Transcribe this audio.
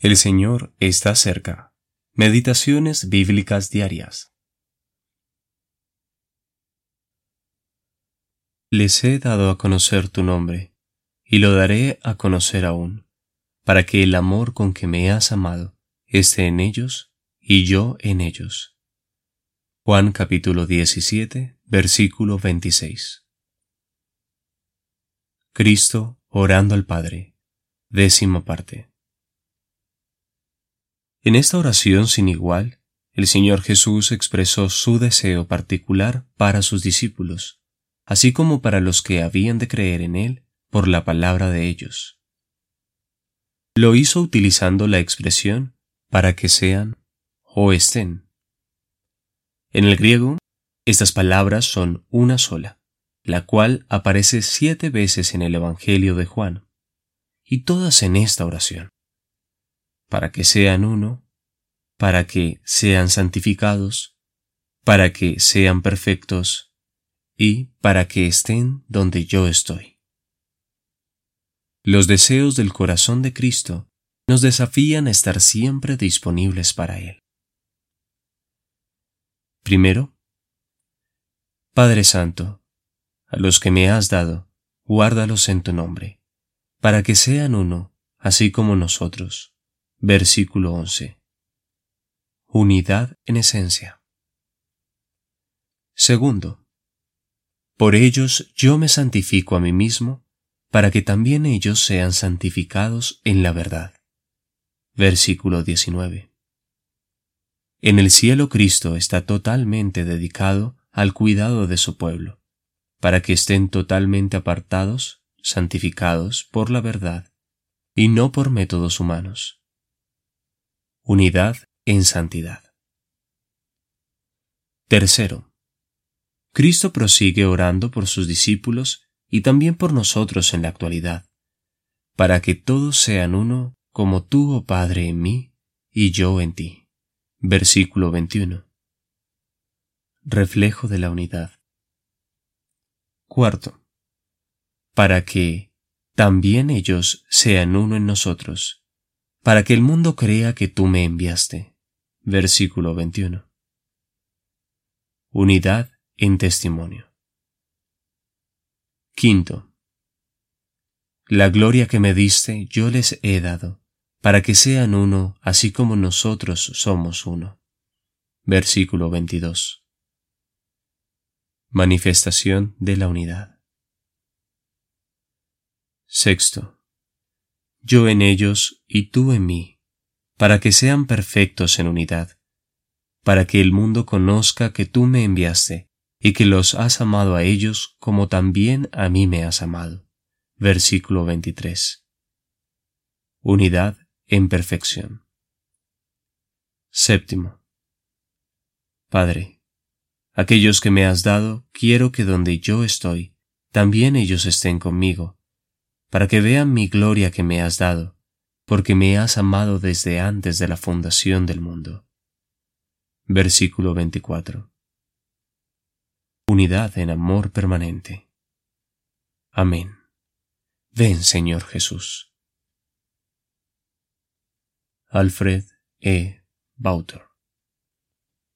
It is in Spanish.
El Señor está cerca. Meditaciones bíblicas diarias. Les he dado a conocer tu nombre, y lo daré a conocer aún, para que el amor con que me has amado esté en ellos y yo en ellos. Juan capítulo 17, versículo 26. Cristo orando al Padre. Décima parte. En esta oración sin igual, el Señor Jesús expresó su deseo particular para sus discípulos, así como para los que habían de creer en Él por la palabra de ellos. Lo hizo utilizando la expresión para que sean o estén. En el griego, estas palabras son una sola, la cual aparece siete veces en el Evangelio de Juan, y todas en esta oración para que sean uno, para que sean santificados, para que sean perfectos y para que estén donde yo estoy. Los deseos del corazón de Cristo nos desafían a estar siempre disponibles para Él. Primero, Padre Santo, a los que me has dado, guárdalos en tu nombre, para que sean uno, así como nosotros Versículo 11. Unidad en esencia. Segundo. Por ellos yo me santifico a mí mismo, para que también ellos sean santificados en la verdad. Versículo 19. En el cielo Cristo está totalmente dedicado al cuidado de su pueblo, para que estén totalmente apartados, santificados por la verdad, y no por métodos humanos unidad en santidad. Tercero, Cristo prosigue orando por sus discípulos y también por nosotros en la actualidad, para que todos sean uno como tú, oh Padre, en mí y yo en ti. Versículo 21. Reflejo de la unidad. Cuarto, para que también ellos sean uno en nosotros para que el mundo crea que tú me enviaste. Versículo 21. Unidad en testimonio. Quinto. La gloria que me diste yo les he dado, para que sean uno así como nosotros somos uno. Versículo 22. Manifestación de la unidad. Sexto yo en ellos y tú en mí, para que sean perfectos en unidad, para que el mundo conozca que tú me enviaste y que los has amado a ellos como también a mí me has amado. Versículo 23. Unidad en perfección. Séptimo. Padre, aquellos que me has dado, quiero que donde yo estoy, también ellos estén conmigo para que vean mi gloria que me has dado, porque me has amado desde antes de la fundación del mundo. Versículo 24. Unidad en amor permanente. Amén. Ven, Señor Jesús. Alfred E. Bauter